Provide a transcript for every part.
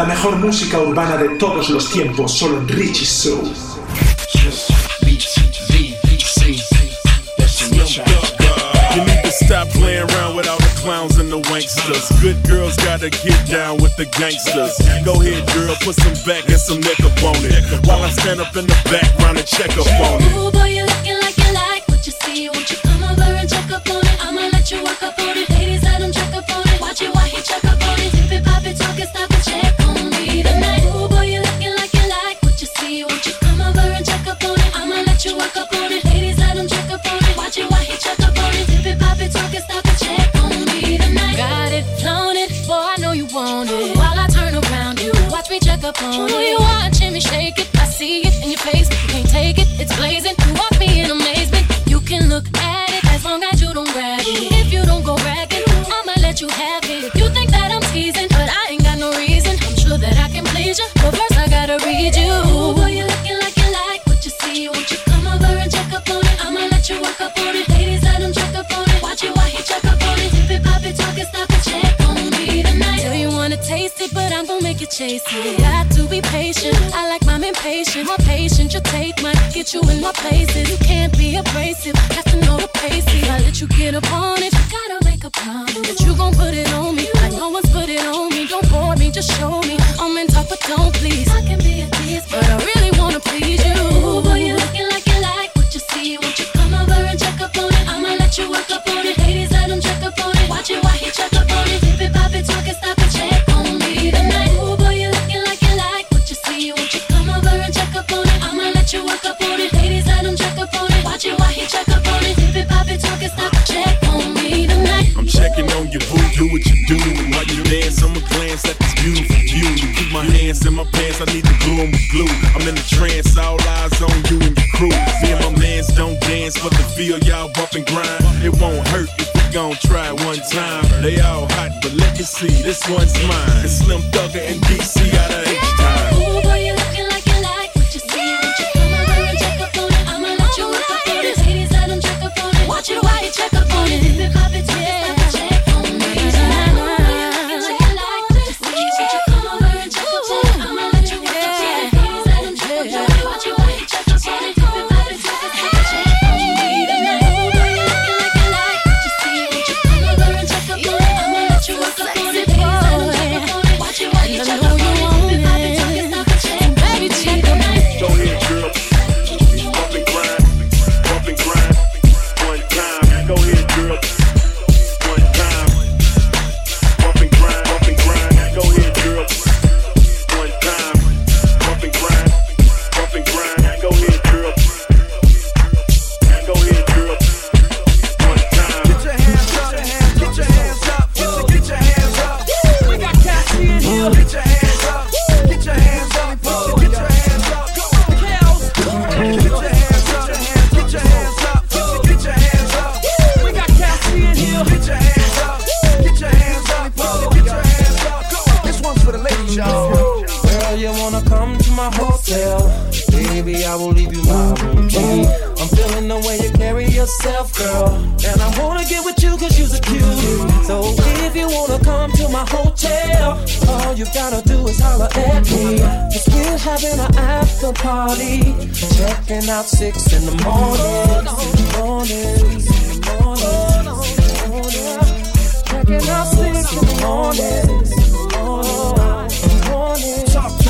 La mejor música urbana de todos los tiempos, solo en Richie Soul. You need to stop playing around with all the clowns and the wanksters. Good girls gotta get down with the gangsters. Go ahead, girl, put some back and some neck up on it. While I stand up in the background and check up on it. Ooh, boy, you looking like you like what you see. Won't you come over and check up on it? I'ma let you work up on it. You. Got to be patient. I like mine impatient. More patient, you take mine. Get you in my places. You can't be abrasive. Have to know the pace. If I let you get up on it, gotta make a promise that you gon' put it on me. Like no one's put it on me. Don't bore me, just show me. I'm in talk, but don't please. I can be a tease, but I really wanna please you. Ooh, boy, you looking like you like what you see. Won't you come over and check up on it? I'ma let you work up on it. Do what you do. While you dance, I'ma glance at this beautiful view. You keep my hands in my pants, I need to glue 'em with glue. I'm in a trance, all eyes on you and your crew. Me and my mans don't dance, but the feel y'all bump and grind. It won't hurt if we gon' try one time. They all hot, but let me see, this one's mine. It's Slim Thugger and DC out of out six in the morning.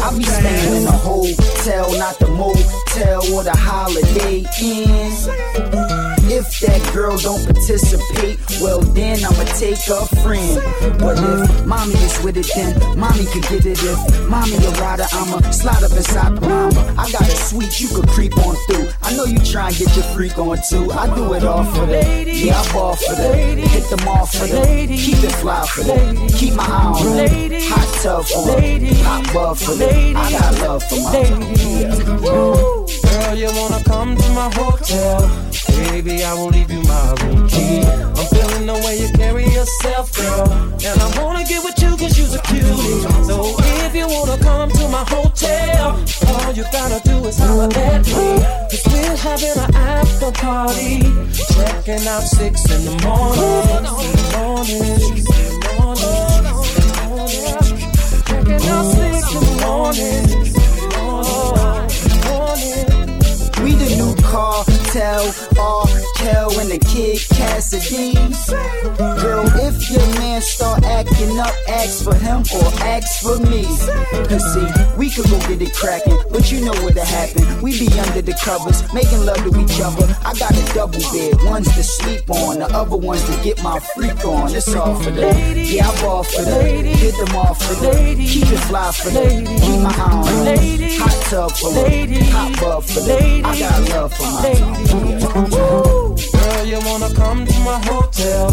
I be staying in a hotel, not the motel or the holiday inn. If that girl don't participate, well then I'ma take a friend. But if mommy is with it, then mommy can get it. If mommy a rider, I'ma slide up inside the mama. I got a suite you could creep on through. I know you try and get your freak on too. I do it all for them. Yeah, I ball for them. Hit them all for them. Keep it fly for them. Keep my eye on them. Hot tub for them. Hot bub for them. I got love for my Girl, you wanna come to my hotel? Baby, I won't leave you my room key. I'm feeling the way you carry yourself, girl. And I wanna get with you cause you're a cutie. So if you wanna come to my hotel, all you gotta do is holler at me. Cause we're having an after party. Checking out six in the morning. Six in the morning. Checking out six in the morning. Morning. We the new LR, Kel, and the kid Cassidy. Girl, if your man start acting up, ask for him or ask for me. Cause see, we could go get it cracking, but you know what'll happen. We be under the covers, making love to each other. I got a double bed, one's to sleep on, the other one's to get my freak on. It's all for them. Yeah, I ball for them. Get them off for them. Keep it fly for them. Keep my eye on them. Hot tub for them. Hot bub for them. I got love for my Girl, you wanna come to my hotel?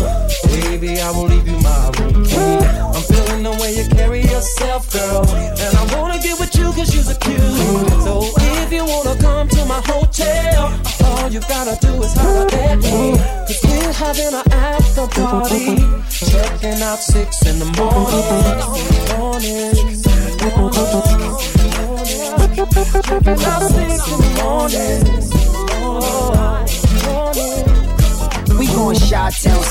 Baby, I will leave you my room key. I'm feeling the way you carry yourself, girl. And I wanna get with you cause you're cute. So if you wanna come to my hotel, all you gotta do is at we're having an after party. Checking out six in the. Morning.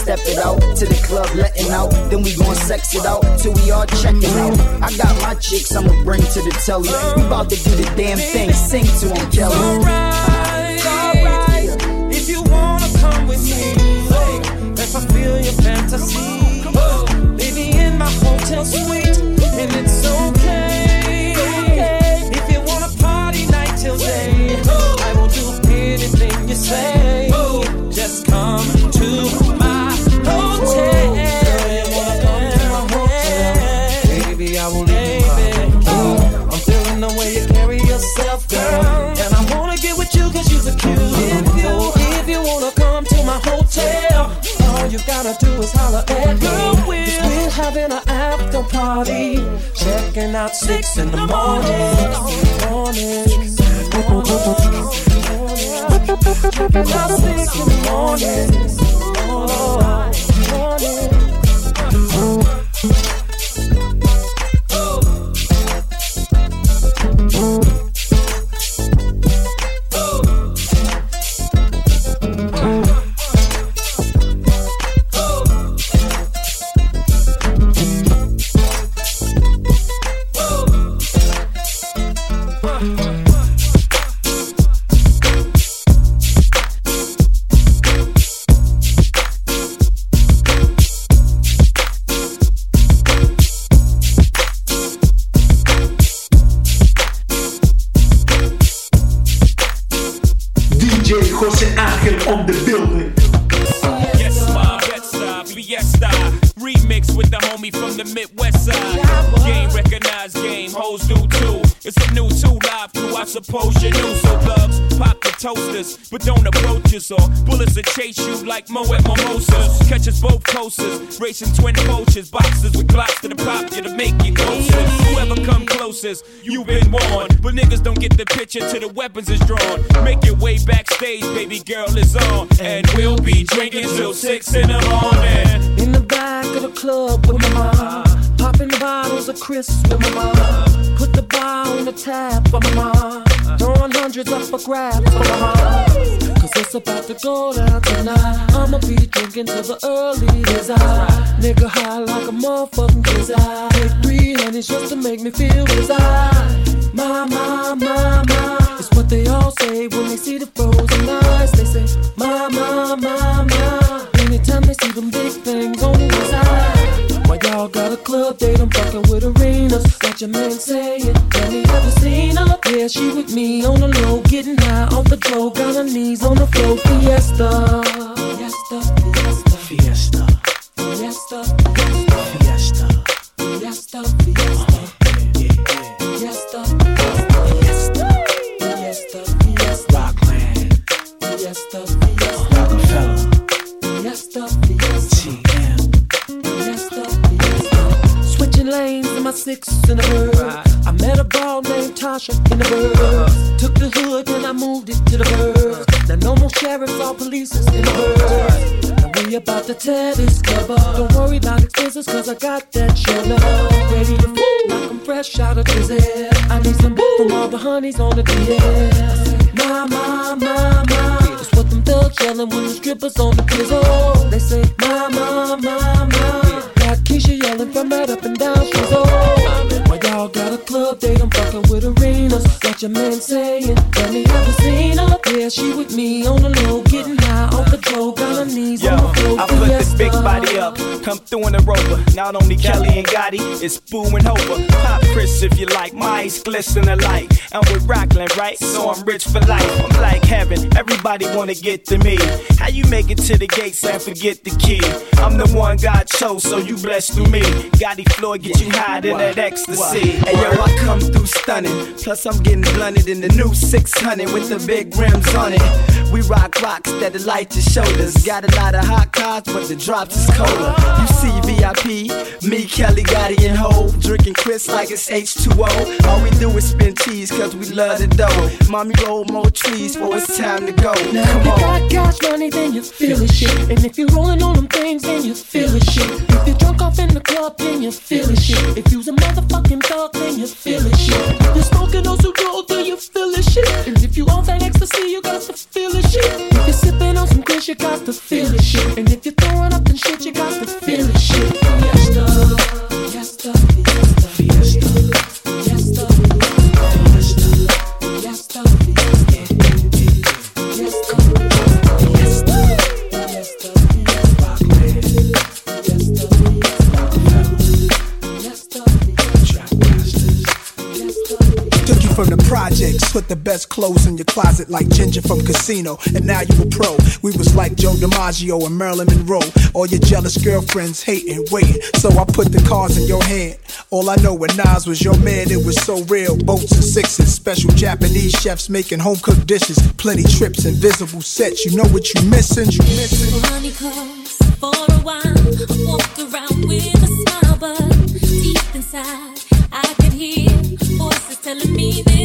Step it out to the club, letting out. Then we gon' sex it out till we all checking out. I got my chicks, I'ma bring to the telly. We bout to do the damn thing, sing to 'em, Kelly. Alright, alright. If you wanna come with me, I feel your fantasy, oh, baby in my hotel suite, and it's okay. If you wanna party night till day, I will do anything you say. Gotta do is holler at girl. We're, we're having an after party. Checking out six in the morning. Morning. Checking out six in the morning. Morning. It's a new two live crew, I suppose you knew. So thugs, pop the toasters, but don't approach us or bullets will chase you like Moet Mimosas. Catch us both coasters, racing twin poachers, boxes with glocks to the pop you to make you closer. Whoever come closest, you've been warned. But niggas don't get the picture till the weapons is drawn. Make your way backstage, baby girl is on. And we'll be drinking till six in the morning. In the back of the club with my mom. Popping bottles of crisps with my mom. Put the bar on the tab for my mom. Throwing hundreds up for grabs for my mom. Cause it's about to go down tonight. I'ma be drinking till the early days out. Nigga high like a motherfucking crazy. Take three honeys just to make me feel reside. My, my, my, my. It's what they all say when they see the frozen eyes. They say, my, my, my, my. Anytime they see them big things on the club date? I'm fucking with arenas. Got your man saying, Have you ever seen her? Yeah, she with me on the low, getting high off the floor. Got her knees on the floor. Fiesta. Fiesta. Fiesta. Fiesta, Fiesta. fiesta, Fiesta. Fiesta. Fiesta. Uh-huh. Switching lanes in my six in the bird. I met a girl named Tasha in the bird. Took the hood and I moved it to the bird. Now no more sheriffs or police in the bird. Now we about to tear this club up. Don't worry about expenses cause I got that shit up. Ready to fool like I'm fresh out of prison. I need some boo from all the honeys on the DS. My, my, my, my. It's what them thugs yelling when the strippers on the pizzle. They say, my, my, my, my. Keisha from right up and down she's old. Why y'all got a club date? I'm fucking with arenas. Got your man saying, Tell me, have you seen her? Yeah, she with me on the low, everybody up. Come through in the rover. Not only Kelly and Gotti, it's Boo and Hoper. Pop Cris if you like. My eyes glisten alike. I'm with Rockland, right? So I'm rich for life. I'm like heaven. Everybody wanna get to me. How you make it to the gates and forget the key? I'm the one God chose, so you blessed through me. Gotti Floyd get you high in that ecstasy. Hey yo, I come through stunning. Plus I'm getting blunted in the new 600 with the big rims on it. We rock rocks that the light your shoulders. Got a lot of hot cars, but the drops is colder. You see VIP, me, Kelly, Gotti, and Ho. Drinking Cris like it's H2O. All we do is spin cheese, cause we love the dough. Mommy roll more trees, for it's time to go. Now Come if you got cash money, then you feel the shit. And if you're rolling on them things, then you feel the shit. If you're drunk off in the club, then you feel the shit. If you's a motherfucking thug, then you feel the shit. If you're smoking those who roll, then you feel the shit. And if you on that ecstasy, you got to feel the shit. If you're sipping on some kush, you got to feel the shit. And if you're the best clothes in your closet like Ginger from Casino, and now you a pro. We was like Joe DiMaggio and Marilyn Monroe. All your jealous girlfriends hating, waiting. So I put the cards in your hand. All I know when Nas was your man, it was so real. Boats and sixes, special Japanese chefs making home cooked dishes, plenty trips, invisible sets. You know what you missing? You missing? Funny cause for a while I walked around with a smile, but deep inside I could hear voices telling me this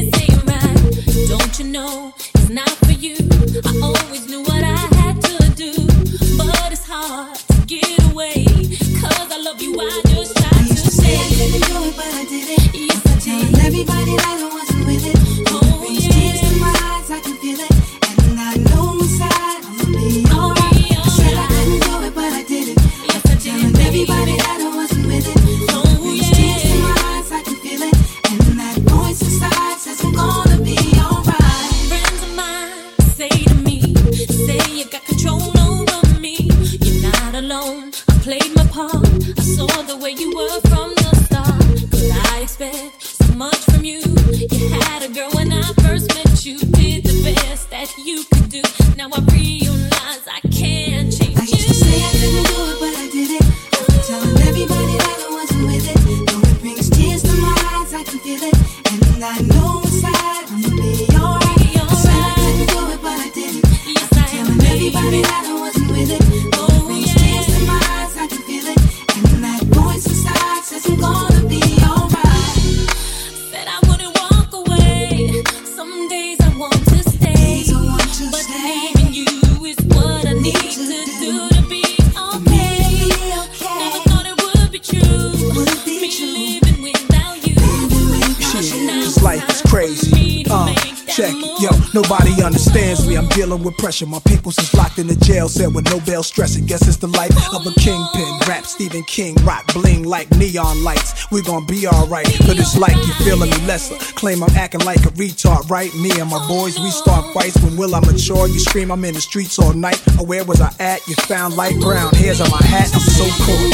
bail stressing. Guess it's the life of a kingpin. Rap Stephen King, rock bling like neon lights. We gon' be alright, but it's like you feeling me lesser. Claim I'm acting like a retard, right? Me and my boys, we start fights. When will I mature? You scream, I'm in the streets all night. Or where was I at? You found light brown hairs on my hat. I'm so cool.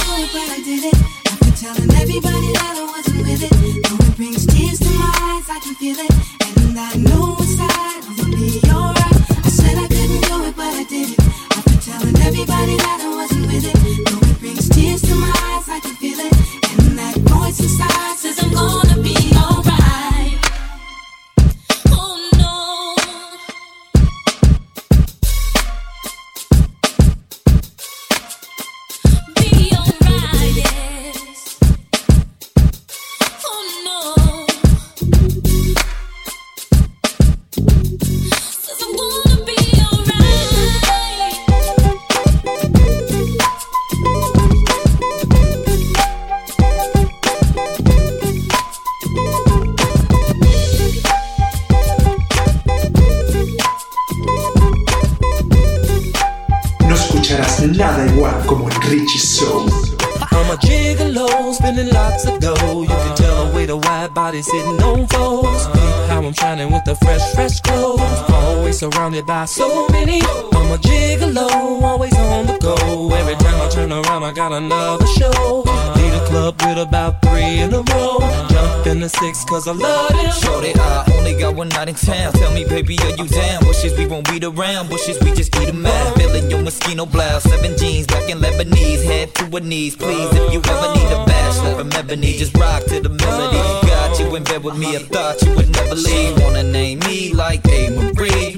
Telling everybody that I wasn't with it. Though it brings tears to my eyes, I can feel it. And I know inside surrounded by so many. I'm a gigolo, always on the go. Every time I turn around, I got another show. Lead a club with about three in a row. Jump in the six, cause I love them. Shorty, I only got one night in town. Tell me, baby, are you down? Bushes, we won't beat around. Bushes, we just eat 'em out. Feeling your mosquito blouse. Seven jeans, black and Lebanese. Head to her knees, please. If you ever need a bachelor from ebony, just rock to the melody. Got you in bed with me, I thought you would never leave. Wanna name me like A. Marie.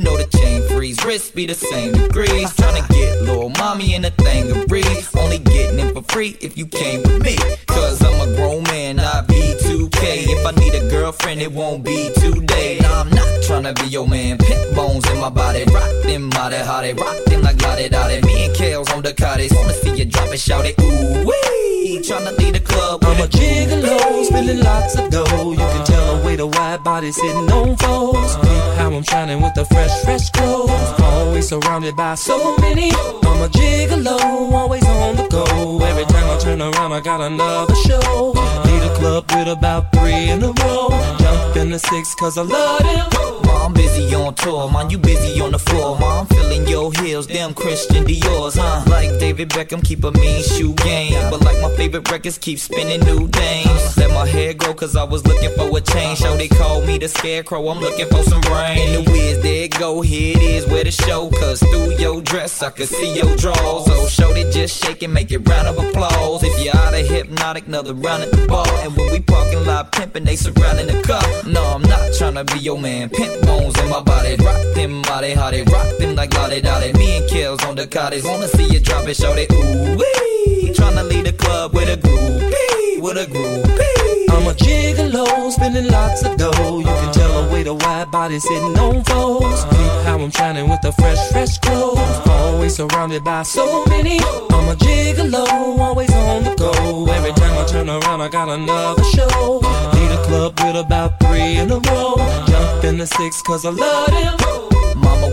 You know the chain freeze, wrist be the same degrees. Tryna get little mommy in a thing of breeze. Only getting it for free if you came with me. Cause I'm a grown man, not B2K. If I need a girlfriend, it won't be today. Nah, I'm not tryna be your man. Pit bones in my body. Rock them, body, how they rock them like la da Me and Kels on the cottage. Wanna see you drop it, shout it. Ooh, wee. Tryna lead the club. I'm a gigolo, spending lots of dough. You can tell the way the wide body sitting on foes. Uh-huh. How I'm shining with the fresh, fresh clothes. Uh-huh. Always surrounded by so many. I'm a gigolo, always on the go. Every time I turn around, I got another show. Uh-huh. Lead a club with about three in a row. Jump in the six, cause I love them. Mom busy on tour, man, you busy on the floor. Mom feeling your heels, them Christian Dior's, huh? Like David Beckham, keep a mean shoe game. But like my favorite records, keep spinning new dames. Let my hair grow, cause I was looking for a change. So they call me the scarecrow, I'm looking for some rain. In the whiz, there it go, here it is, where the show. Cause through your dress, I can see your drawers. Oh, show they just shake and make it round of applause. If you're out of hypnotic, another round at the bar. And when we parking lot pimping, they surrounding the car. No, I'm not trying to be your man. Pimp bones in my body, rock them body, how they rock them like lolly dolly. Me and Kels on the cottage, wanna see you drop it, show they ooh wee. Tryna lead the club with a groupie, with a groupie. I'm a gigolo, spending lots of dough. You can tell the way the wide body sitting on foes. Uh-huh. Peep how I'm shining with the fresh, fresh clothes. Uh-huh. Always surrounded by so many. I'm a gigolo, always on the go. Every time I turn around, I got another show. Uh-huh. Club with about three in a row. Jump in the six, cause I love them.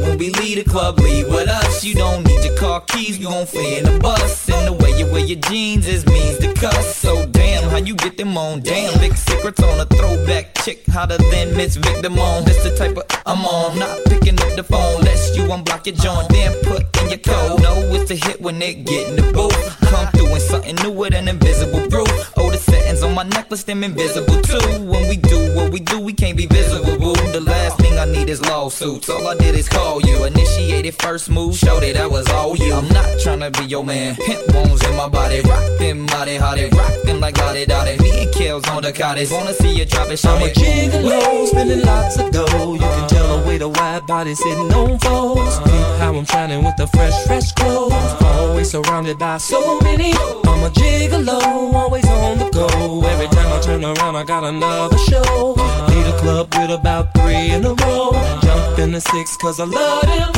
When we leave the club, leave with us. You don't need your car keys, you gon' flee in the bus. And the way you wear your jeans is means to cuss. So damn, how you get them on? Damn, big secrets on a throwback chick, hotter than Miss Victim on. This the type of I'm on, not picking up the phone. Lest you unblock your joint, then put in your code. No, it's a hit when they get in the booth. Come through in something new with an invisible roof. Oh, the settings on my necklace, them invisible too. When we do what we do, we can't be visible. The last thing I need is lawsuits. All I did is call you. Initiated first move, showed it I was all you. I'm not tryna be your man. Pimp bones in my body, rock them body, they rock them like lottie dottie. Me and Kels on the cottage, wanna see you drop it, show I'm a it. gigolo, spending lots of dough. You can tell the way the wide body sitting on foes. Uh-huh. Peep how I'm shining with the fresh, fresh clothes. Always surrounded by so many. I'm a gigolo, always on the go. Every time I turn around, I got another show. Lead club with about three in a row. Jump in the six, cause I love them.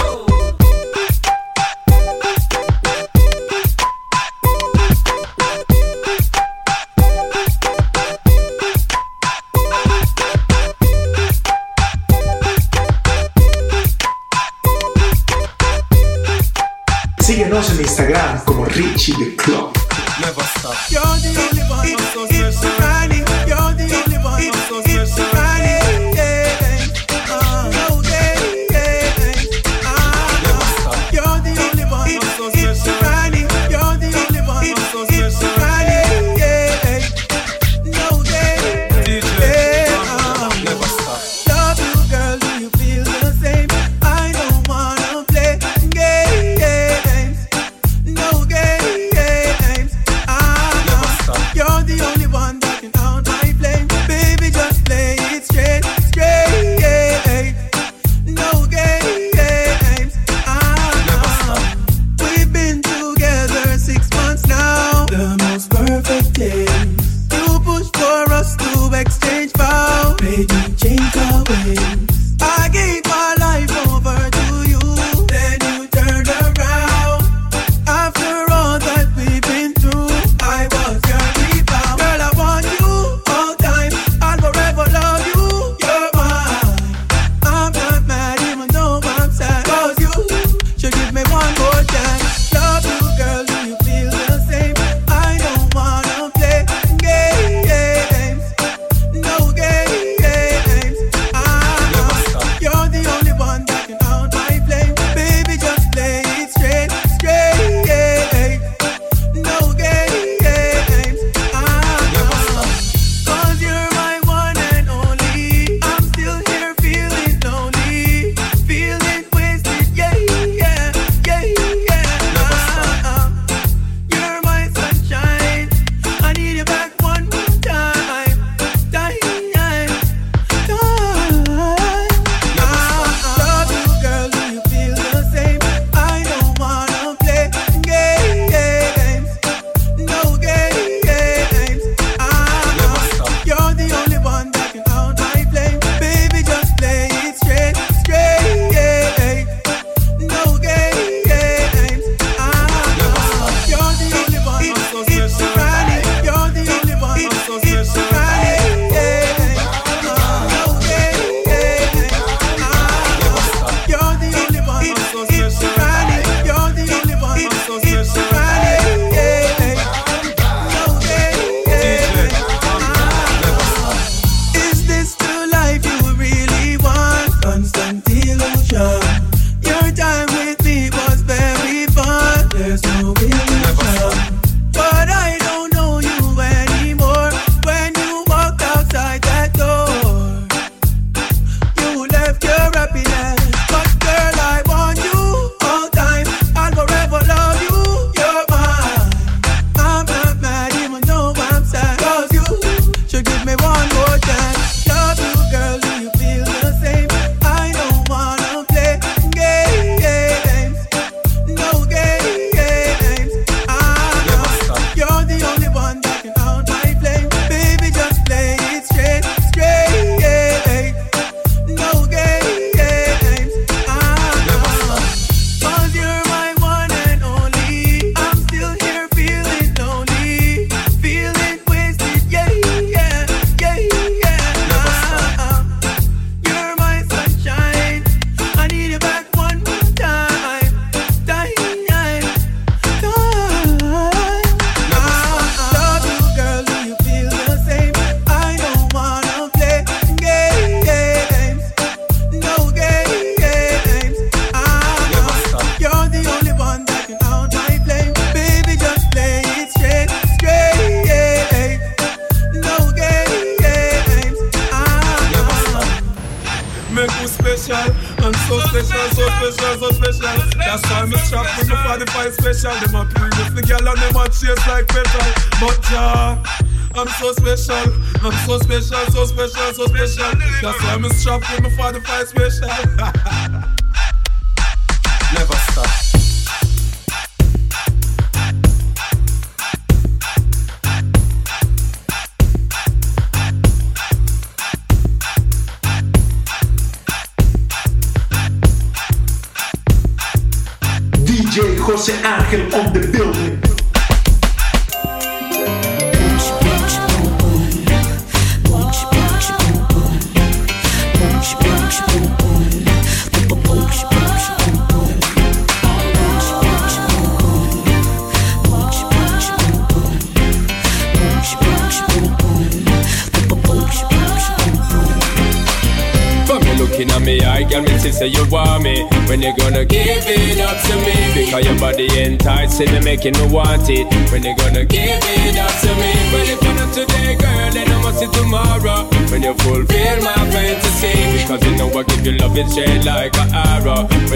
Síguenos en Instagram como Richie the Club.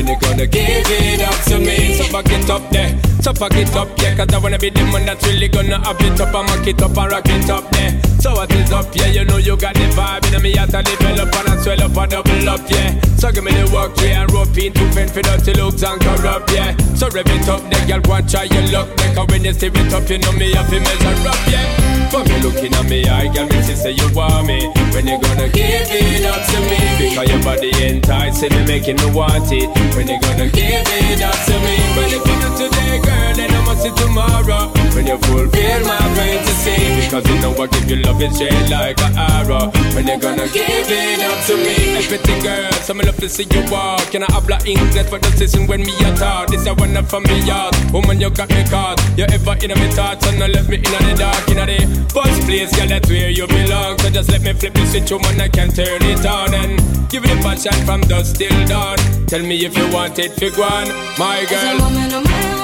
When you gonna give it up to me? So back it up there, so back it up, yeah. Cause I wanna be the man that's really gonna have it up and mock it up and rock it up there. So what is up, yeah? You know you got the vibe, and me at a develop and I swell up and double up, yeah. So give me the work, yeah, and rope in to fend for dirty looks and corrupt, yeah. So rev it up, the girl want try your luck, make her when you steer it up, you know me have to measure up, yeah. For me looking at me, I girl, me see say you want me. When you gonna give it up to me? Because your body enticing me, making me want it. When you gonna give it up to me? Well, if you not today, girl, then I must see tomorrow. When you fulfill my fantasy, because you know I give you love it straight like an arrow. When you gonna give it up to me? Hey, pretty girl, so me love to see you walk. Can I have habla English for the session when me a talk? This a one from me yard. Woman, you got me caught. You ever in my thoughts and not left me in the dark, in the first place, girl, that's where you belong. So just let me flip the switch, woman, I can turn it on and give it a passion from dusk till dawn. Tell me if you want it, fig one, my girl.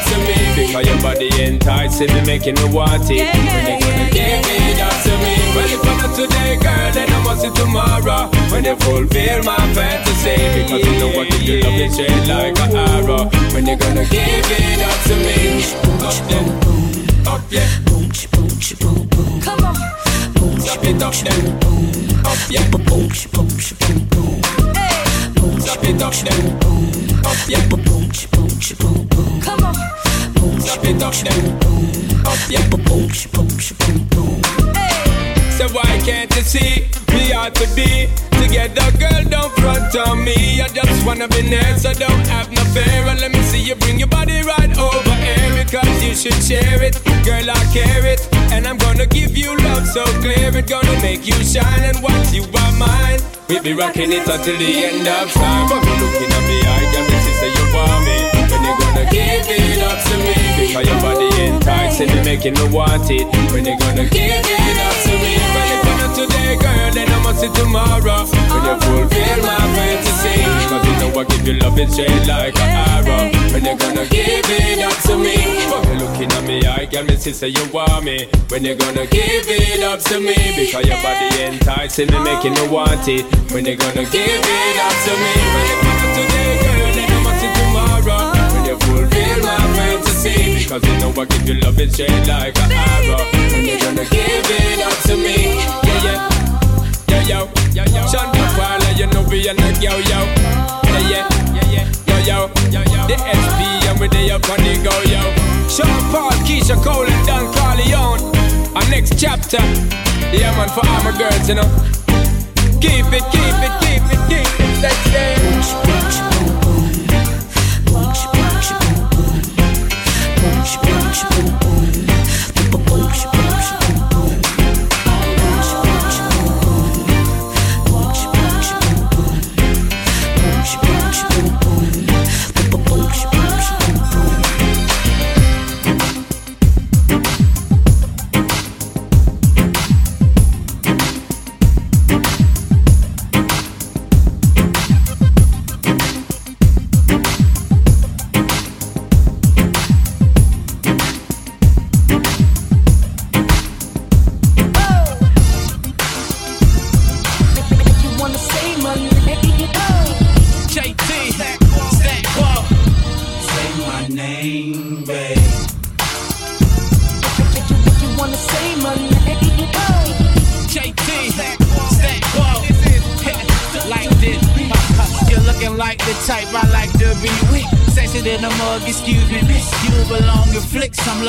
Up to me? Because your body enticing me, making me want it. When you gonna give it up to me? Well, if I'm not today, girl, then I must see tomorrow. When you fulfill my fantasy, because you know I give you love it straight like an arrow. When you gonna give it up to me? Up there, up yeah. Come on. Stop it up there, up yeah. Stop it up there, up yeah. Come on. Stop it up there, up yeah. So why can't you see we ought to be together, girl? Don't front on me. I just wanna be near, so don't have no fear. And let me see you bring your body right over here because you should share it, girl. I care it, and I'm gonna give you love so clear. It's gonna make you shine, and once you are mine, we'll be rocking it until the end of time. But looking at me, I me say you want me. When gonna give it up to me? Because your body enticing me, making me want it. When you gonna give it up to me? Well, if you're not today, girl, then I must see tomorrow. When you fulfill my fantasy, because you know I give you love it straight like an arrow. When you gonna give it up to me? When you looking at me, I got me say you want me. When you gonna give it up to me? Because your body enticing me, making me want it. When you gonna give it up to me? If you're not today, girl, you fulfill my fantasy, because you know I give you love it straight like an arrow. When you gonna give it up to me? Yeah, yeah. Yo, yo, yo, yo. Sean Capala, you know we are like yo, yo. Yeah, yeah, yeah, yeah. Yo, yo, yo, yo. The SP and we they up on the go, yo. Sean Paul, Keyshia Cole and Don Corleone. Our next chapter. Yeah, man, for all my girls, you know. Keep it, keep it, keep it, keep it. Let's say. Like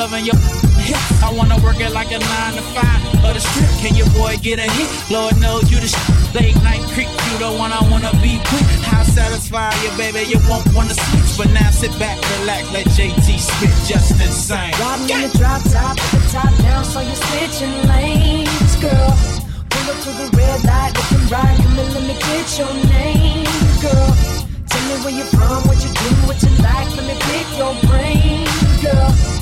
loving your hips. I wanna work it like a nine to five or the strip. Can your boy get a hit? Lord knows you the sh- late night creep. You the one I wanna be quick. How satisfy you, baby? You won't wanna switch, but now sit back, relax, let JT spit just insane. Riding in the drop top, the top down, so you're switching lanes, girl. Pull up to the red light, looking right, come and let me get your name, girl. Tell me where you're from, what you do, what you like, let me pick your brain, girl.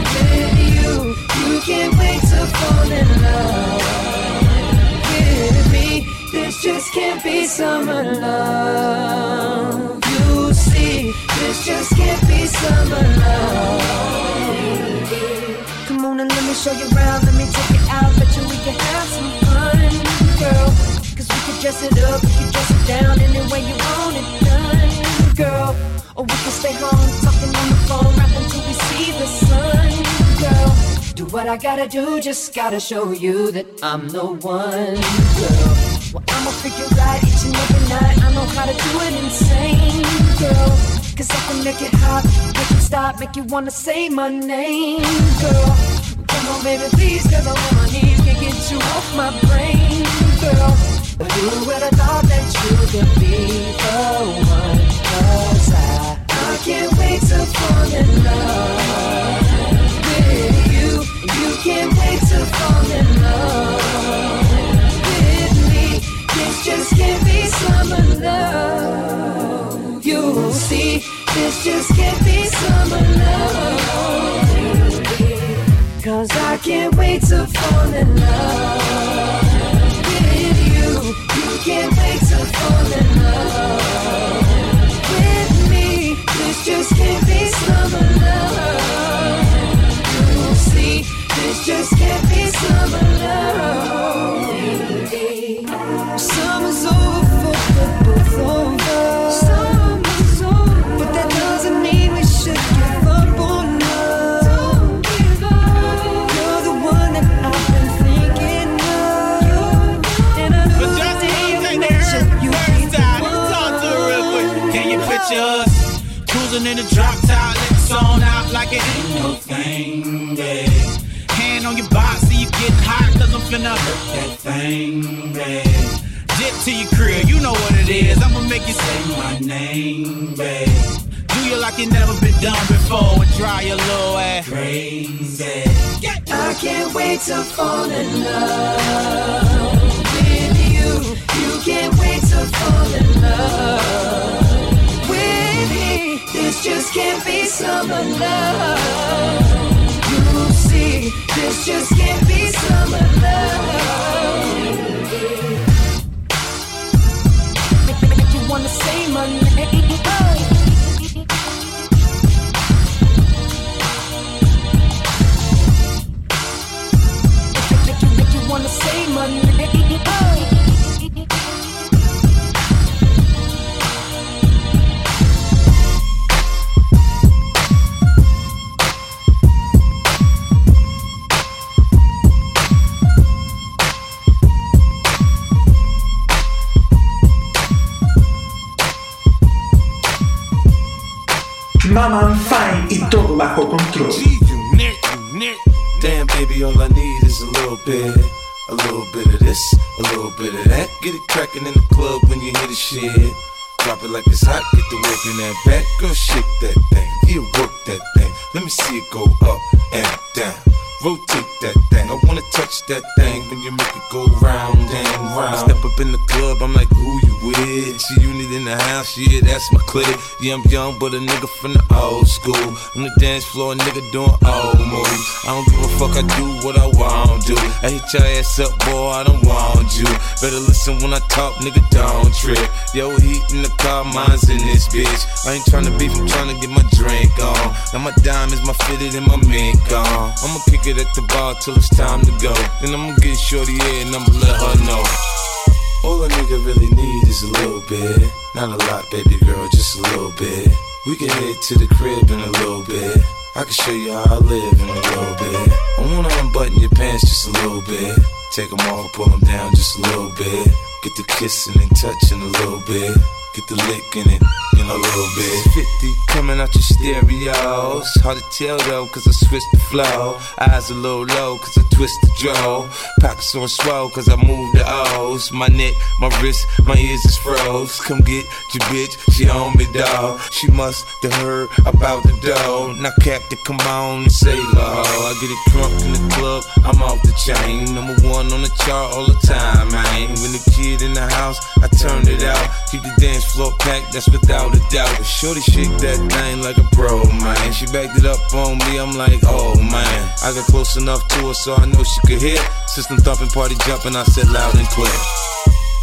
can't wait to fall in love with me. This just can't be summer love. You see, this just can't be summer love. Come on and let me show you around, let me take it out, bet you we can have some fun, girl. Cause we can dress it up, we can dress it down any way you want it done, girl. Or we can stay home, talking on the phone, right until we see the sun, girl. Do what I gotta do, just gotta show you that I'm the one, girl. Well, I'ma figure out each and every night, I know how to do it insane, girl. Cause I can make it hot, make it stop, make you wanna say my name, girl. Come on, baby, please, cause I'm on my knees, can't get you off my brain, girl. But who would have thought that you could be the one? Cause I, I can't wait to fall in love can't wait to fall in love with me. This just can't be summer love. You'll see, this just can't be summer love. Cause I can't wait to fall in love with you. You can't wait to fall in love with me. This just can't be summer love. This just can't be summer love. Summer's over for both of us. Summer's over, but that doesn't mean we should give up on love. Don't give up. You're the one that I've been thinking of. And I know But just the day one I thing met they you, you first time. Talk to her real quick. Can you picture us cruising in the drop top, lips on out like it ain't no thing, babe? On your box, see you getting hot, cause I'm finna hurt that thing, babe. Dip to your crib, you know what it is. I'ma make you say my name, babe. Do you like you never been done before and dry your little ass crazy. I can't wait to fall in love with you. You can't wait to fall in love with me. This just can't be summer love. This just can't be summer love. You wanna say my name. Like it's hot, get the work in that back. Girl, shake that thing, yeah, work that thing. Let me see it go up and down. Rotate that thing. I wanna touch that thing when you make it go round and round. Step up in the club, I'm like, who you with? G-Unit in the house, yeah, that's my clique. Yeah, I'm young, but a nigga from the old school. On the dance floor, a nigga doing old moves. I don't give a fuck, I do what I want to. I hit your ass up, boy, I don't want you. Better listen when I talk, nigga, don't trip. Yo, heat in the car, mine's in this bitch. I ain't tryna beef, I'm tryna get my drink on. Now my diamonds, my fitted, and my mink on. I'ma kick it at the bar till it's time to go. Then I'ma get shorty here and I'ma let her know. All a nigga really need is a little bit. Not a lot, baby girl, just a little bit. We can head to the crib in a little bit. I can show you how I live in a little bit. I wanna unbutton your pants just a little bit. Take them off, pull them down just a little bit. Get the kissing and touching a little bit. Get the licking it in a little bit. 50 coming out your stereos. Hard to tell though, cause I switched the flow. Eyes a little low, cause I twist the jaw. Pockets on swell, cause I move the O's. My neck, my wrist, my ears is froze. Come get your bitch, she on me, dawg. She must have heard about the dough. Now, Captain, come on and her. hoe. I get it drunk in the club, I'm off the chain. Number one on the chart all the time, man. When the kid in the house, I turn it out. Keep the dance floor packed, that's without a doubt. But Shorty shake that thing like a pro, man. She backed it up on me, I'm like, oh man. I got close enough to her so I know she could hear. System thumping, party jumping, I said loud and clear.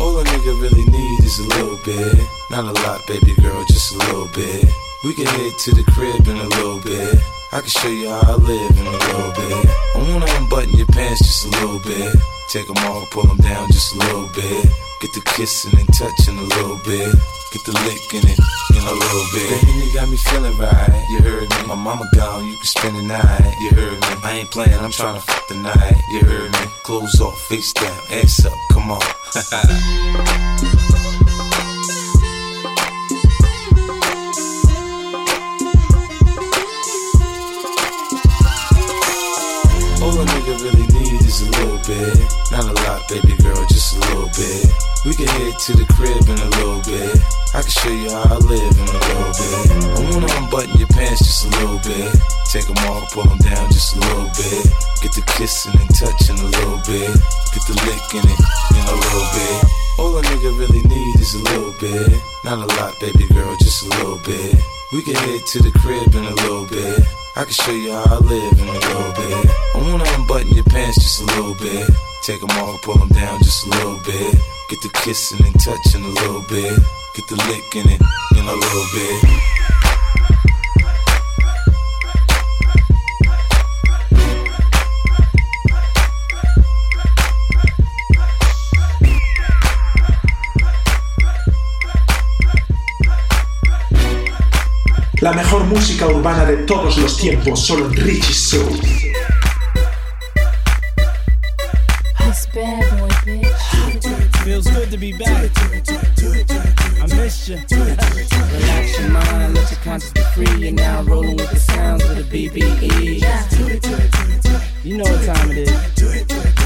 All a nigga really need is a little bit. Not a lot, baby girl, just a little bit. We can head to the crib in a little bit. I can show you how I live in a little bit. I wanna unbutton your pants just a little bit. Take them off, pull them down just a little bit. Get the kissing and touching a little bit. Get the lick in it in a little bit. Baby, you got me feeling right. You heard me. My mama gone, you can spend the night. You heard me. I ain't playing, I'm trying to fuck the night. You heard me. Clothes off, face down, ass up, come on. little bit. Not a lot, baby girl, just a little bit. We can head to the crib in a little bit. I can show you how I live in a little bit. I wanna unbutton your pants just a little bit. Take them off, pull them down just a little bit. Get the kissing and touching a little bit. Get the licking it in a little bit. All a nigga really need is a little bit. Not a lot, baby girl, just a little bit. We can head to the crib in a little bit. I can show you how I live in a little bit. I wanna unbutton your pants just a little bit. Take them off, pull them down just a little bit. Get the kissing and touching a little bit. Get the licking it in a little bit. La mejor música urbana de todos los tiempos, solo en Richie Soul. Feels good to be back. I missed you. Relax your mind, let your conscience be free. You're now rolling with the sounds of the BBE. You know what time it is.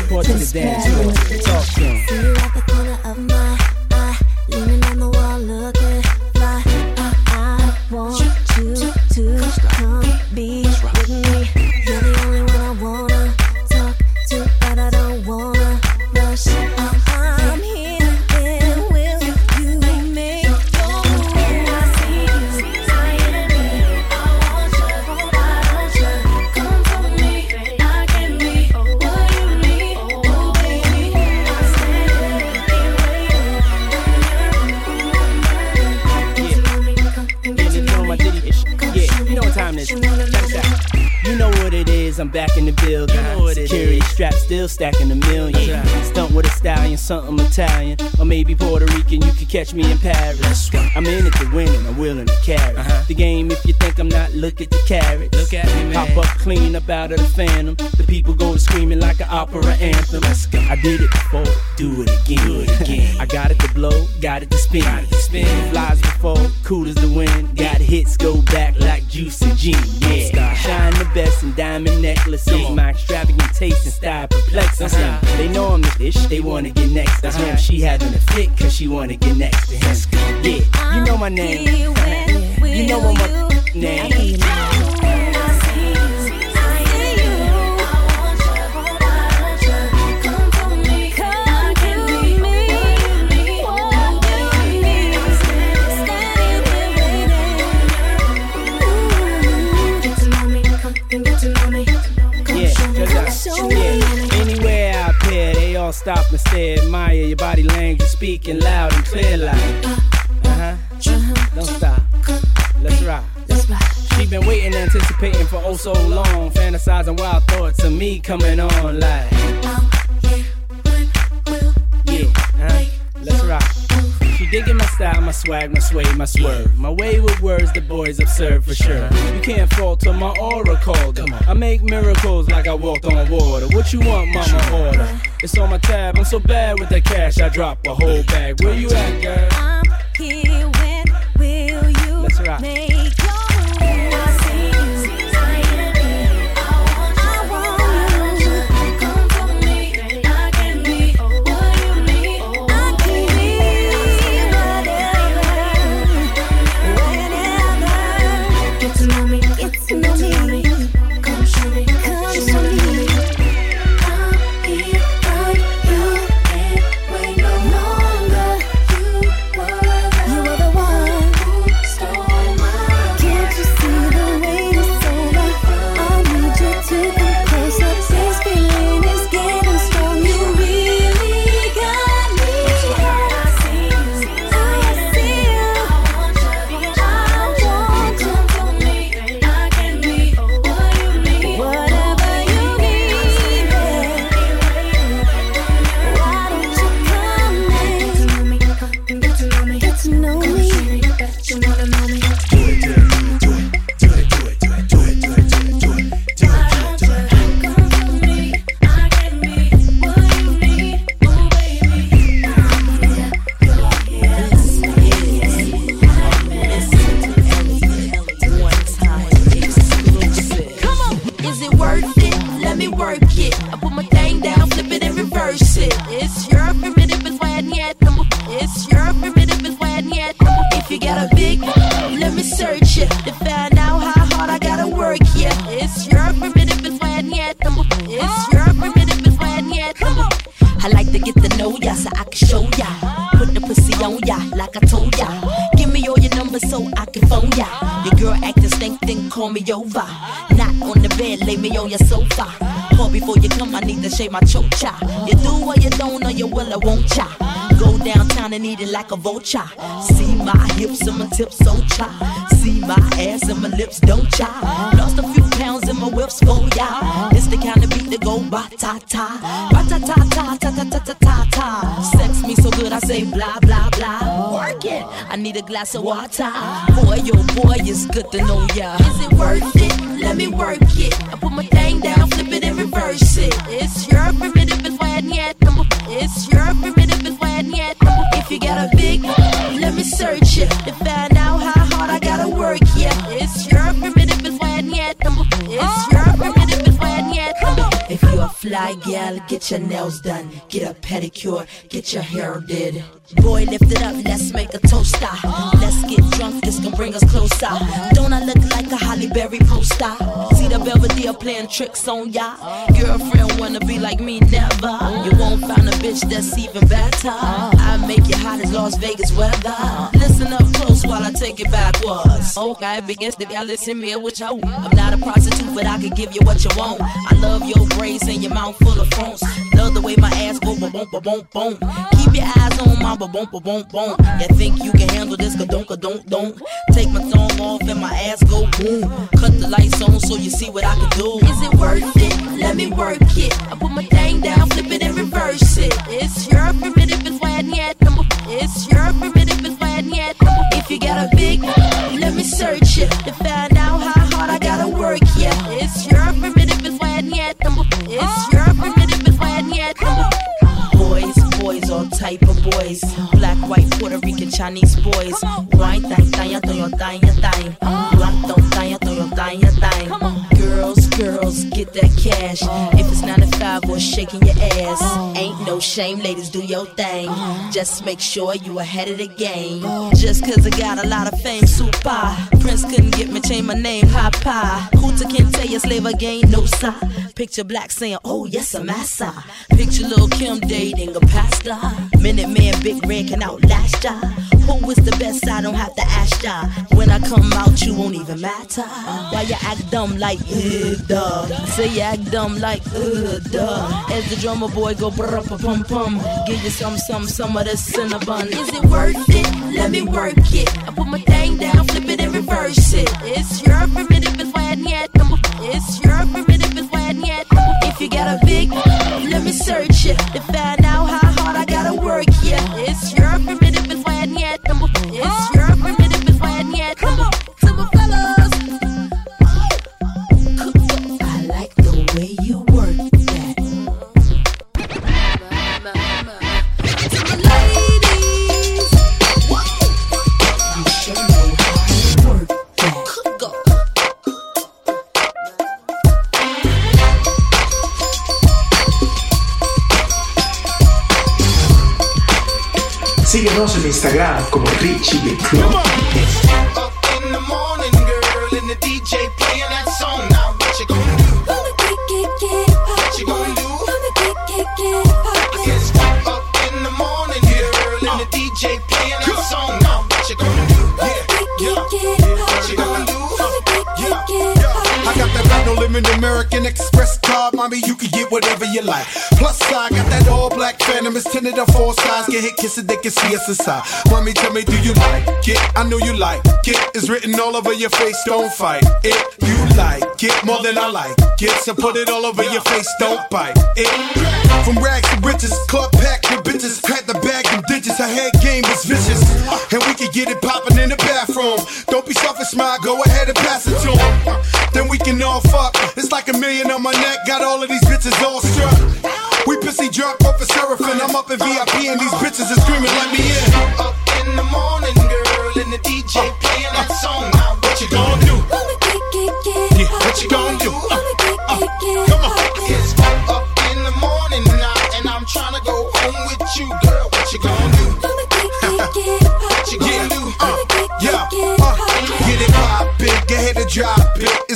Report to the dance floor. Talk to 'em. Catch me in Paris. I'm in it to win and I'm willing to carry. Uh-huh. The game, if you think I'm not, look at the carrots. Look at me, man. Pop up clean up out of the phantom. Stare, admire your body language, speaking loud and clear like. Uh huh. Don't stop. Let's rock. She been waiting, anticipating for oh so long, fantasizing wild thoughts of me coming on like. She digging my style, my swag, my sway, my swerve. My way with words, the boys observe for sure. You can't falter my aura called her. I make miracles like I walked on water. What you want, mama? Order. It's on my tab. I'm so bad with the cash, I drop a whole bag. Where you at, girl? I to my chocha. You do or you don't, or you will or won't cha. Go downtown and eat it like a vulture. See my hips and my tips so cha. See my ass and my lips don't cha. Lost a few pounds in my whips oh for ya. It's the kind of beat that go ba ta ta, ba ta ta ta ta ta ta ta ta ta. Sex me so good I say blah blah blah. Work it. I need a glass of water. Boy, yo boy, it's good to know ya. Is it worth it? Let me work it. I put my thing down, flip It's your primitive is why yet. It's your primitive is why yet. If you got a big, let me search it to find out how hard I gotta work. Yeah, it's your primitive is why yet. It's your primitive is why yet. If you a fly gal, get your nails done, get a pedicure, get your hair did. Boy, lift it up, let's make a toaster. Let's get drunk, this gon' bring us closer. Don't I look like a Halle Berry poster? See the Belvedere playing tricks on ya. Girlfriend wanna be like me, never. You won't find a bitch that's even better. I make you hot as Las Vegas weather. Listen up close while I take it backwards. Okay, begins to y'all listen me what you. I'm not a prostitute, but I can give you what you want. I love your braids and your mouth full of phones. Love the way my ass go boom boom boom boom. Keep your eyes on my boom boom boom boom. You think you can handle this? Ka don't ka don't don't. Take my off and my ass go boom. Cut the lights on so you see what I can do. Is it worth it? Let me work it. I put my thing down, flip it and reverse it. It's your primitive yet. It's your primitive yet. If you got a big, let me search it to find out how hard I gotta work. Yeah, it's your primitive is why yet. It's your primitive type of boys. Black, white, Puerto Rican, Chinese boys. White, thang, thang, thang, thang, thang. Black, don't thang, thang, thang, thang. Girls, girls, get that cash. If it's 9 to 5 or shaking your ass. Ain't no shame, ladies, do your thing. Just make sure you ahead of the game. Just cause I got a lot of fame, super. Prince couldn't get me, change my name, pie. Hooter can't tell you slave again, no side. Picture black saying, oh yes, I'm massa. Picture Lil Kim dating a pastor. Minute man, big red can outlast ya. Who is the best? I don't have to ask ya. When I come out, you won't even matter. Why you act dumb like, uh, duh? Say you act dumb like, uh, duh. As the drummer boy go brr pum pum, give you some, some, some of the cinnabon. Is it worth it? Let me work it. I put my thing down, flip it and reverse it. It's your primitive, it's why yet. It's your primitive, it's why yet. If you got a big, let me search it to find got that brand no limit American Express card, mommy. You can get whatever you like. Plus, I got that all black phantom. It's tinted on four sides. Get hit, kiss it, they can see us inside. Mommy, tell me, do you like it? I know you like it. It's written all over your face. Don't fight it. You like it more than I like it. So put it all over your face. Don't bite it. From rags to riches, club packed with bitches. Had the bag and digits. Her head game was vicious. And we could get it poppin' in the bathroom. Don't be selfish, smile. Go ahead and pass it to him. Then we can all fuck. It's like a million on my neck. Got all of these bitches all struck. We pissy drunk off a seraphim. I'm up in VIP and these bitches are screaming, let me in. Up in the morning, girl, and the DJ playing that song. Now what you gonna do? Yeah, what you gonna do? Uh,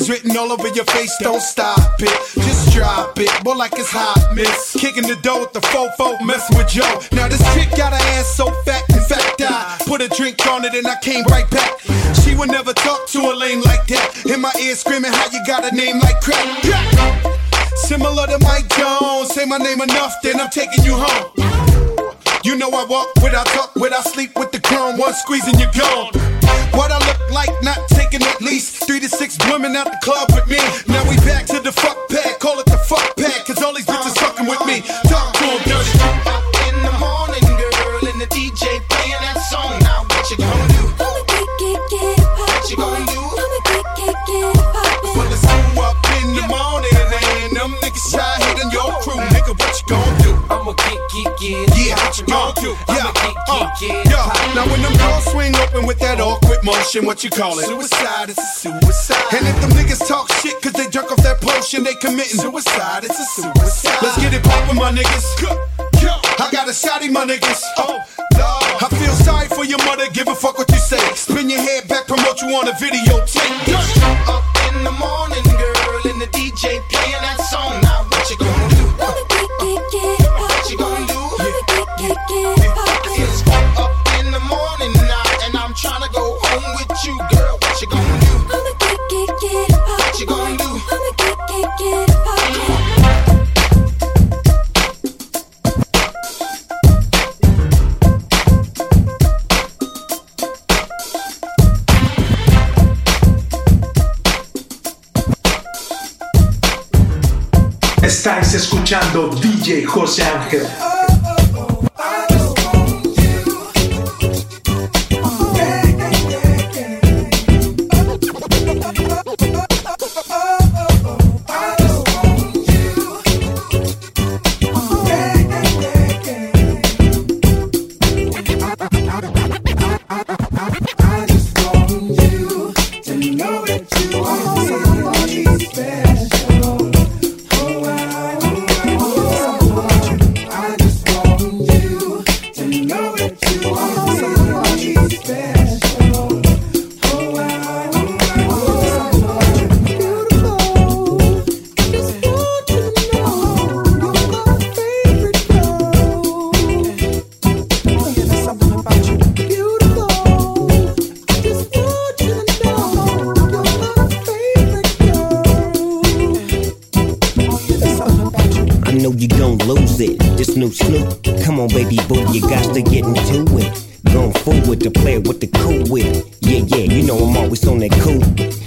it. Written all over your face, don't stop it. Just drop it, more like it's hot, miss. Kicking the door with the fofo, messing with Joe. Now this chick got her ass so fat, in fact, I put a drink on it and I came right back. She would never talk to a lame like that. In my ear screaming, how you got a name like crap? Yeah. Similar to Mike Jones, say my name enough, then I'm taking you home. You know I walk without talk, without sleep with the chrome, one squeeze and you're gone. What I look like, not taking at least three to six women out the club with me. Now we back to the fuck pack, call it the fuck pad, cause all these bitches fucking with me. Talk to 'em dirty. In the morning, girl, and the DJ playing that song. Now what you gonna do? What you gonna do? Well, it's two up in the morning, and them niggas try hitting your crew. Nigga, what you gonna do? I'ma get, get, get. Yeah, what you gonna do? Yeah, uh, yeah. Now when them doors swing open with that awkward motion, what you call it? Suicide, it's a suicide. And if them niggas talk shit cause they drunk off that potion, they committing suicide, it's a suicide. Let's get it poppin', my niggas. I got a shotty, my niggas. Oh, Lord. I feel sorry for your mother, give a fuck what you say. Spin your head back, promote you on a videotape. Up in the morning, escuchando DJ José Ángel. This new Snoop, come on, baby boo, you got to get into it. Going forward to play with the cool with. Yeah, yeah, you know I'm always on that cool.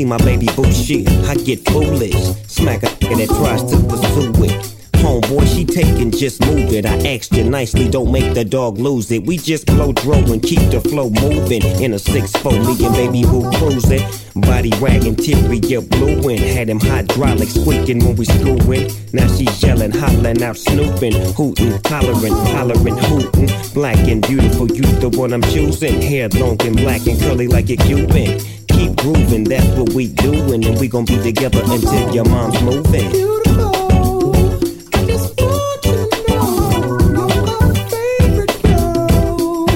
see my baby boo shit, I get foolish. Smack a nigga that tries to pursue it. Homeboy, she taking, just move it. I asked you nicely, don't make the dog lose it. We just blow dro and keep the flow moving. In a 6-4, me and baby boo cruising. Body wagging, teary, get blueing. Had him hydraulics squeaking when we screwing. Now she yelling, hollering out, snooping, hooting, hollering, hollering, hooting. Black and beautiful, you the one I'm choosing. Hair long and black and curly like a Cuban. Keep grooving, that's what we doing, and we gon' be together until your mom's moving. Beautiful, I just want to know. You're my favorite girl.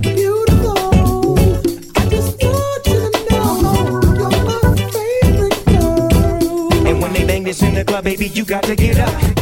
Beautiful. I just want to know. You're my favorite girl. And when they bang this in the club, baby, you got to get up.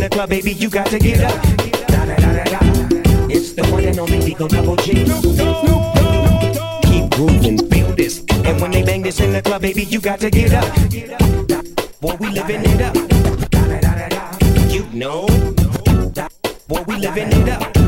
In the club, baby, you got to get up. Da-da-da-da-da. It's the one and only Eagle Double G. Keep grooving, feel this. And when they bang this in the club, baby, you got to get up. Boy, we living it up. You know. Boy, we living it up.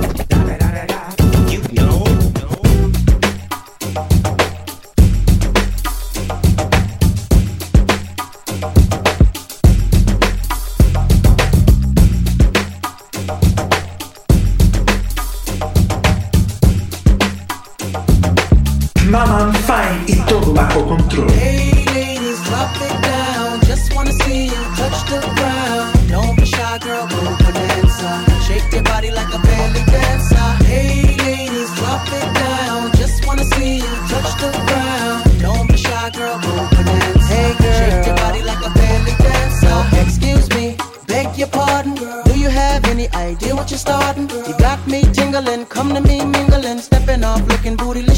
Todo bajo control. Hey ladies, drop it down. Just wanna see you touch the ground. Don't be shy, girl, go bonanza. Shake your body like a belly dancer. Hey ladies, drop it down. Just wanna see you touch the ground. Don't be shy, girl, go bonanza. Hey girl, shake your body like a belly dancer. Excuse me, beg your pardon. Do you have any idea what you're starting? You got me tingling, come to me mingling, stepping off, looking bootylicious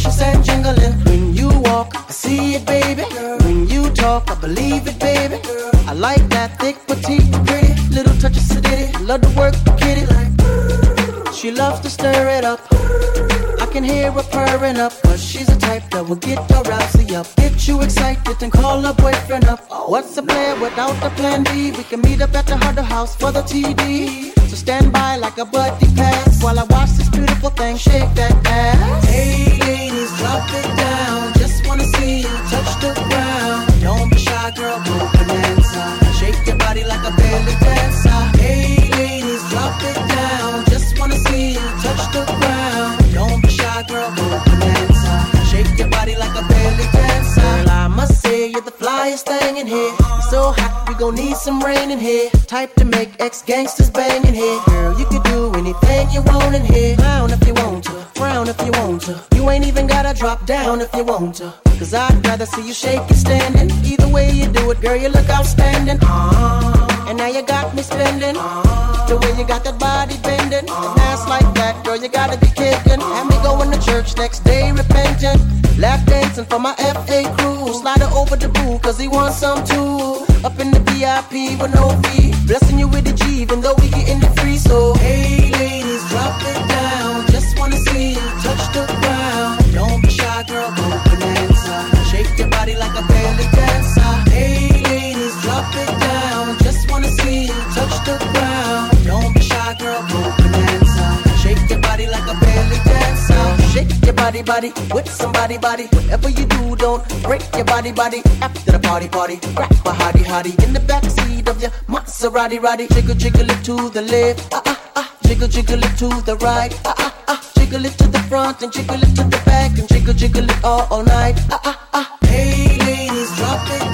believe it, baby. I like that thick, petite, pretty, little touch of sedity. Love to work, kitty like. She loves to stir it up. I can hear her purring up, but she's a type that will get your rousey up. Get you excited and call her boyfriend up. What's a plan without a plan B? We can meet up at the Hunter House for the TD. So stand by like a buddy pass while I watch this beautiful thing shake that in here. So hot, gon' need some rain in here. Type to make ex gangsters bang in here. Girl, you can do anything you want in here. Frown if you want to, frown if you want to. You ain't even gotta drop down if you want to. Cause I'd rather see you shaking standing. Either way you do it, girl, you look outstanding. Uh, and now you got me spending. The way you got that body bending. An ass like that, girl, you gotta be kidding. Have me going to church next day repentant. Lap dancing for my FA crew. Slide her over the boo, cause he wants some too. Up in the VIP with no fee. Blessing you with the G, even though we getting the free. So, hey Body, body with somebody, body. Whatever you do, don't break your body, body. After the party, party, grab my hottie, hottie in the backseat of your Maserati, Roddy. Jiggle, jiggle it to the left, ah ah ah. Jiggle, jiggle it to the right, ah ah ah. Jiggle it to the front and jiggle it to the back and jiggle, jiggle it all, all night, ah ah ah. Hey ladies, drop it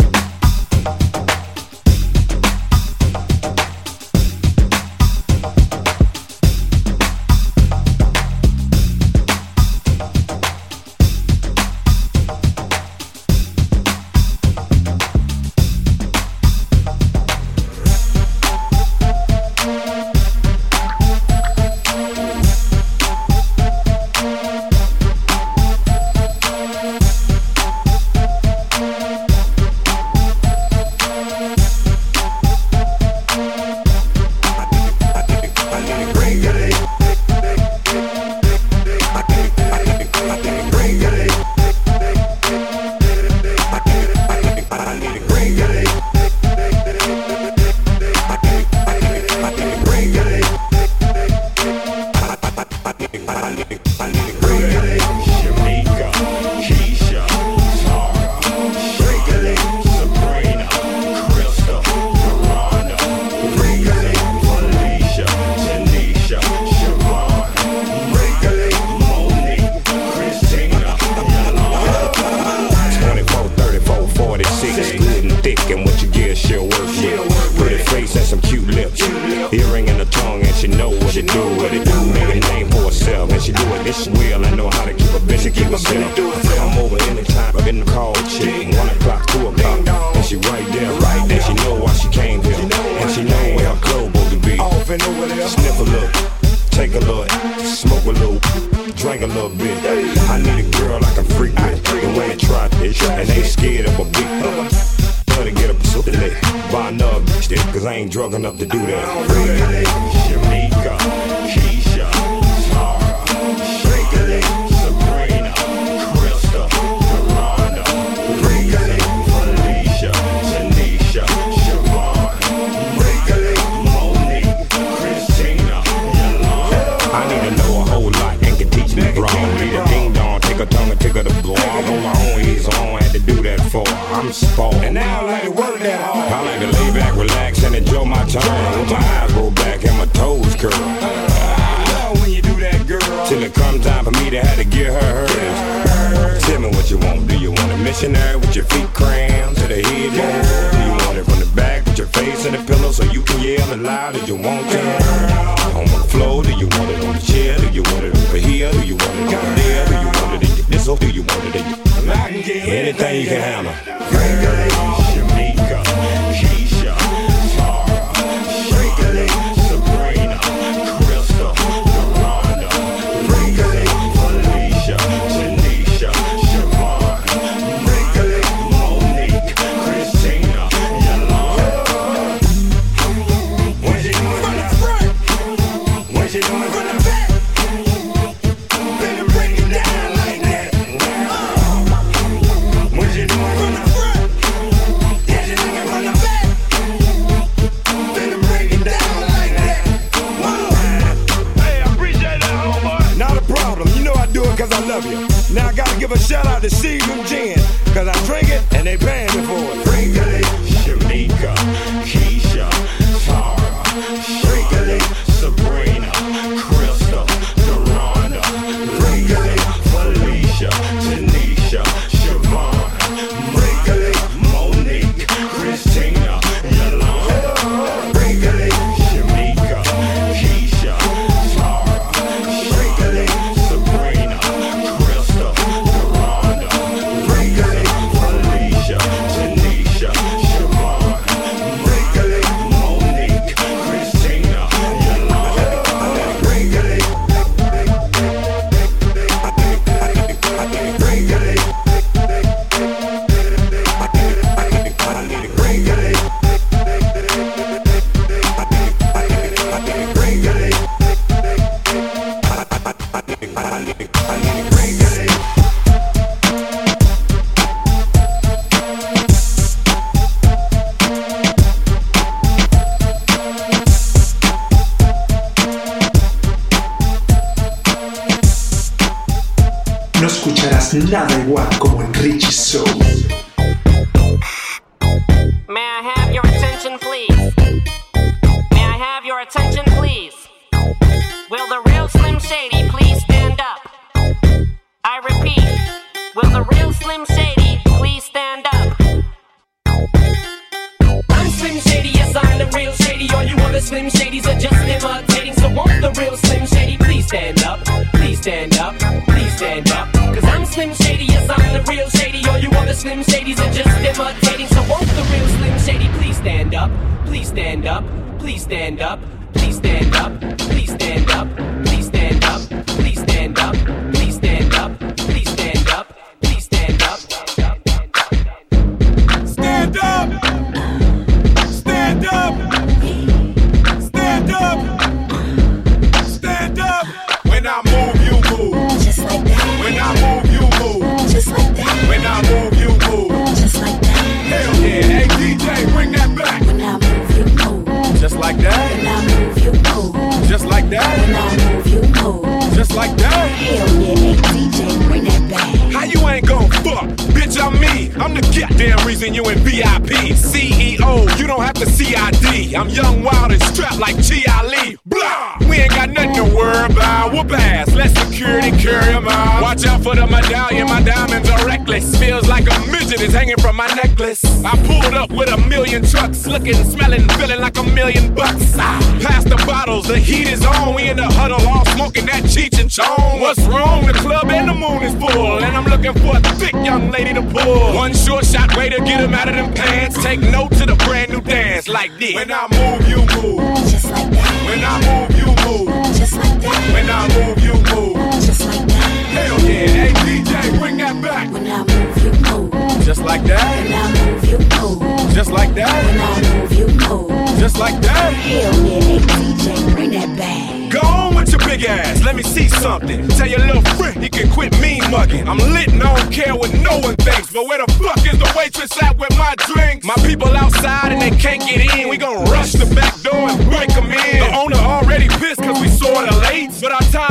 When I move, you move. Just like that. When I move, you move. Just like that. When I move, you move. Just like that. Hell yeah. Hey DJ, bring that back. When I move, you move. Just like that. When I move, you move. Just like that. When I move, you move. Just like that. Hell yeah. Hey DJ, bring that back. Go on with your big ass, let me see something. Tell your little friend he can quit mean mugging. I'm lit and I don't care what no one thinks. But where the fuck is the waitress at with my drinks? My people outside and they can't get in. We gon' rush the back door and break them in. The owner already pissed cause we sorta late. But our time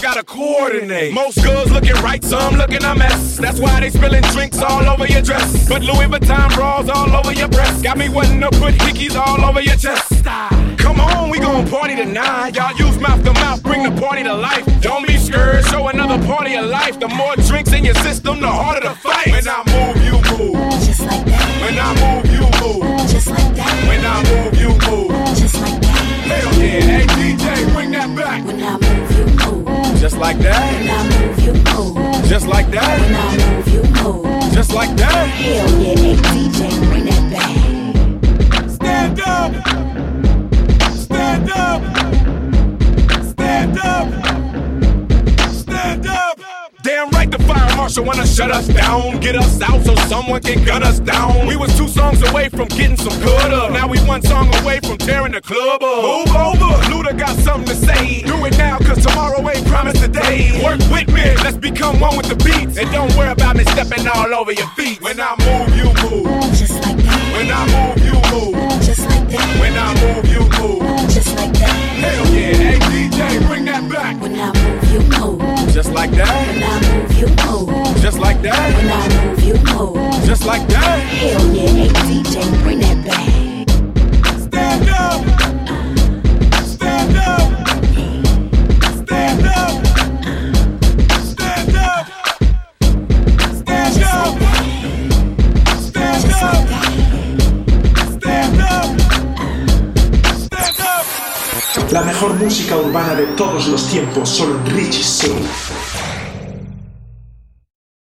gotta coordinate. Most girls looking right, some looking a mess. That's why they spilling drinks all over your dress. But Louis Vuitton bras all over your breast. Got me wanting to put hickeys all over your chest. Come on, we gon' party tonight. Y'all use mouth to mouth, bring the party to life. Don't be scared, show another party of life. The more drinks in your system, the harder the fight. When I move, you move. Just like that. When I move, you move. Just like that. When I move, you move. Just like that. Hell yeah. Hey DJ, bring that back. When I move, you move. Just like that. When I move, you move. Just like that. When I move, you move. Just like that. Hell yeah. Hey DJ, bring that back. Stand up. Stand up. Stand up. Damn right the fire marshal wanna shut us down, get us out so someone can gun us down. We was two songs away from getting some good up. Now we one song away from tearing the club up. Move over, Luda got something to say. Do it now, cause tomorrow ain't promised today. Work with me, let's become one with the beats. And don't worry about me stepping all over your feet. When I move, you move. Just like that. When I move, you move. Just like that. When I move, you move. Just like that. Hell yeah, hey Bring that back. When I move, you move. Just like that. When I move, you move. Just like that. When I move, you move. Just like that. Hell yeah, hey DJ, bring that back. Stand up. Uh. Stand up. La mejor música urbana de todos los tiempos, solo en Richie Soul.